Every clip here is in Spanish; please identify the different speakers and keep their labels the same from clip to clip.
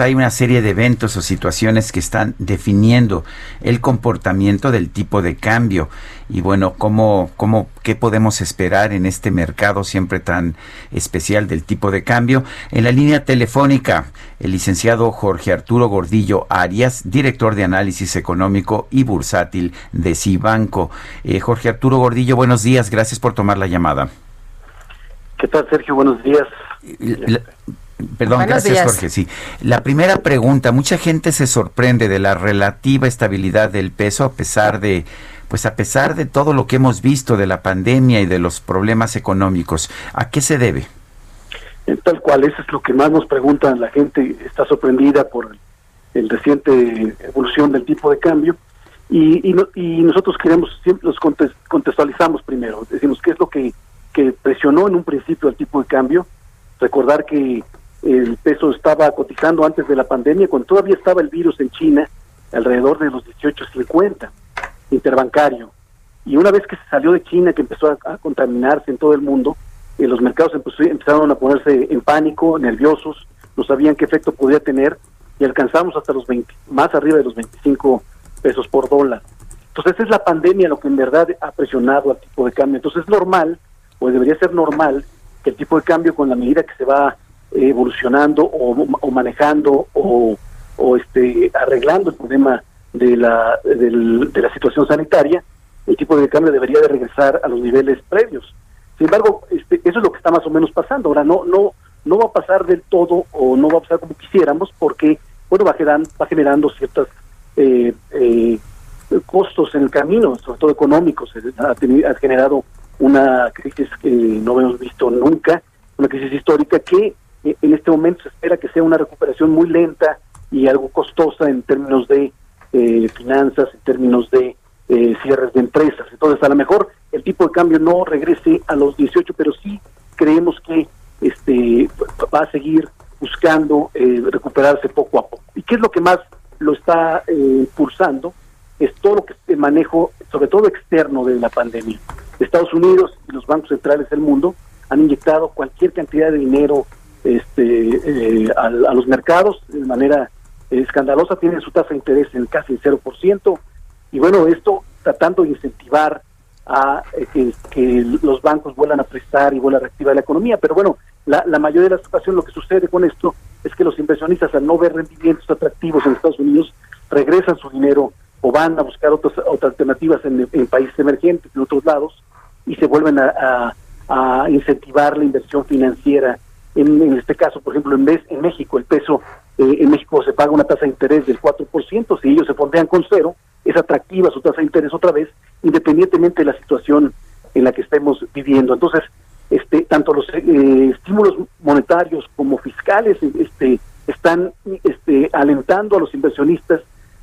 Speaker 1: Hay una serie de eventos o situaciones que están definiendo el comportamiento del tipo de cambio y bueno, ¿cómo, cómo, ¿qué podemos esperar en este mercado siempre tan especial del tipo de cambio? En la línea telefónica, el licenciado Jorge Arturo Gordillo Arias, director de análisis económico y bursátil de Cibanco. Eh, Jorge Arturo Gordillo, buenos días, gracias por tomar la llamada.
Speaker 2: ¿Qué tal, Sergio? Buenos días.
Speaker 1: Perdón, gracias Jorge. Sí, la primera pregunta, mucha gente se sorprende de la relativa estabilidad del peso a pesar de pues a pesar de todo lo que hemos visto de la pandemia y de los problemas económicos, ¿a qué se debe?
Speaker 2: Tal cual, eso es lo que más nos preguntan, la gente está sorprendida por el reciente evolución del tipo de cambio y, y, nosotros queremos, siempre los contextualizamos primero, decimos qué es lo que, que presionó en un principio el tipo de cambio, recordar que el peso estaba cotizando antes de la pandemia, cuando todavía estaba el virus en China, alrededor de los 18.50 interbancario. Y una vez que se salió de China, que empezó a, contaminarse en todo el mundo, eh, los mercados empezaron a ponerse en pánico, nerviosos, no sabían qué efecto podía tener y alcanzamos hasta los 20, más arriba de los 25 pesos por dólar. Entonces es la pandemia lo que en verdad ha presionado al tipo de cambio. Entonces es normal, o debería ser normal, que el tipo de cambio con la medida que se va evolucionando o, manejando o, este arreglando el problema de la, de la situación sanitaria, el tipo de cambio debería de regresar a los niveles previos. Sin embargo, este, eso es lo que está más o menos pasando. Ahora no no no va a pasar del todo o no va a pasar como quisiéramos porque bueno va generando, va generando ciertos eh, eh, costos en el camino, sobre todo económicos. Ha, ha generado una crisis que no hemos visto nunca, una crisis histórica que en este momento se espera que sea una recuperación muy lenta y algo costosa en términos de eh, finanzas, en términos de eh, cierres de empresas. Entonces, a lo mejor el tipo de cambio no regrese a los 18, pero sí creemos que este va a seguir buscando recuperarse poco a poco. ¿Y qué es lo que más lo está impulsando? Es todo lo que es el manejo, sobre todo externo de la pandemia. Estados Unidos y los bancos centrales del mundo han inyectado cualquier cantidad de dinero este, eh, a, los mercados de manera escandalosa, tienen su tasa de interés en casi el 0%, y bueno, esto tratando de incentivar a eh, que, los bancos vuelvan a prestar y vuelvan a reactivar la economía, pero bueno, la, mayoría de las ocasiones lo que sucede con esto es que los inversionistas al no ver rendimientos atractivos en Estados Unidos regresan su dinero o van a buscar otras, otras alternativas en, países emergentes, en otros lados, y se vuelven a incentivar la inversión financiera en, este caso, por ejemplo, en, vez, en México, el peso, eh, en México se paga una tasa de interés del 4%, si ellos se fondean con cero, es atractiva su tasa de interés otra vez, independientemente de la situación en la que estemos viviendo. Entonces, este, tanto los eh, estímulos monetarios como fiscales este, están este, alentando a los inversionistas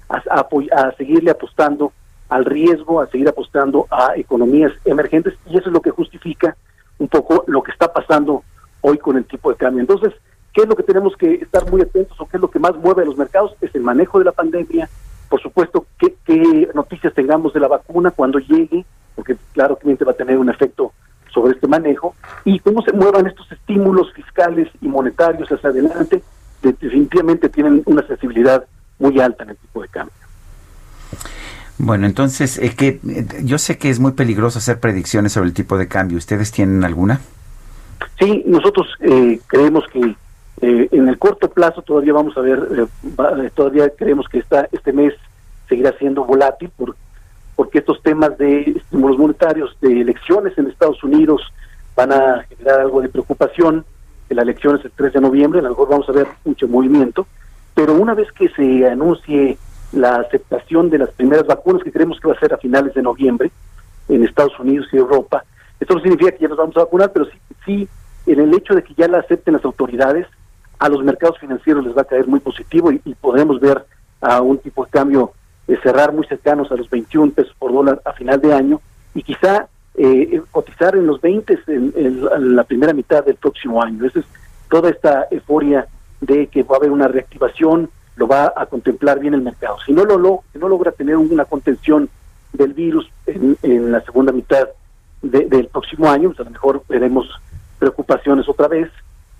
Speaker 2: a, a, seguirle apostando al riesgo, a seguir apostando a economías emergentes, y eso es lo que justifica un poco lo que está pasando hoy con el tipo de cambio. Entonces, ¿qué es lo que tenemos que estar muy atentos o qué es lo que más mueve a los mercados? Es el manejo de la pandemia, por supuesto, qué, qué noticias tengamos de la vacuna cuando llegue, porque claro que va a tener un efecto sobre este manejo, y cómo se muevan estos estímulos fiscales y monetarios hacia adelante, definitivamente tienen una sensibilidad muy alta en el tipo de cambio.
Speaker 1: Bueno, entonces, eh, que, eh, yo sé que es muy peligroso hacer predicciones sobre el tipo de cambio. ¿Ustedes tienen alguna?
Speaker 2: Sí, nosotros eh, creemos que eh, en el corto plazo todavía vamos a ver, eh, todavía creemos que esta, este mes seguirá siendo volátil por, porque estos temas de estímulos monetarios, de elecciones en Estados Unidos van a generar algo de preocupación. La elección es el 3 de noviembre, a lo mejor vamos a ver mucho movimiento, pero una vez que se anuncie la aceptación de las primeras vacunas, que creemos que va a ser a finales de noviembre en Estados Unidos y Europa, esto no significa que ya nos vamos a vacunar, pero sí, sí en el hecho de que ya la acepten las autoridades, a los mercados financieros les va a caer muy positivo y, podemos ver a un tipo de cambio eh, cerrar muy cercanos a los 21 pesos por dólar a final de año y quizá eh, cotizar en los 20 en, la primera mitad del próximo año. Esa es toda esta euforia de que va a haber una reactivación, lo va a contemplar bien el mercado. Si no lo, logra tener una contención del virus en, la segunda mitad del próximo año, pues a lo mejor veremos preocupaciones otra vez.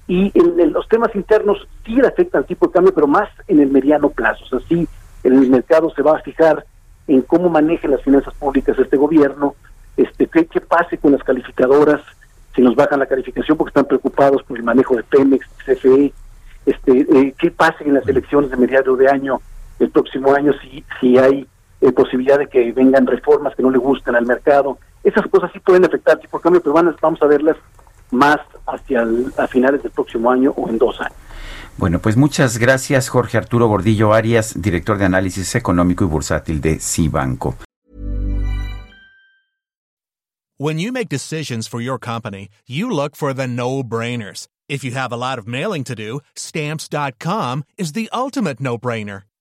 Speaker 2: Y en, los temas internos sí le afectan al tipo de cambio, pero más en el mediano plazo. O sea, sí, el mercado se va a fijar en cómo manejen las finanzas públicas este gobierno, este qué, qué pase con las calificadoras, si nos bajan la calificación porque están preocupados por el manejo de Pemex, CFE, este, eh, qué pase en las elecciones de mediado de año, el próximo año, si, si hay eh, posibilidad de que vengan reformas que no le gusten al mercado. Esas cosas sí pueden afectar al tipo de cambio, pero vamos a verlas más hacia a finales del próximo año o en dos años.
Speaker 1: Bueno, pues muchas gracias Jorge Arturo Gordillo Arias, director de análisis económico y bursátil de Cibanco.
Speaker 3: When you make decisions for your company, you look for the no-brainers. If you have a lot of mailing to do, stamps.com is the ultimate no-brainer.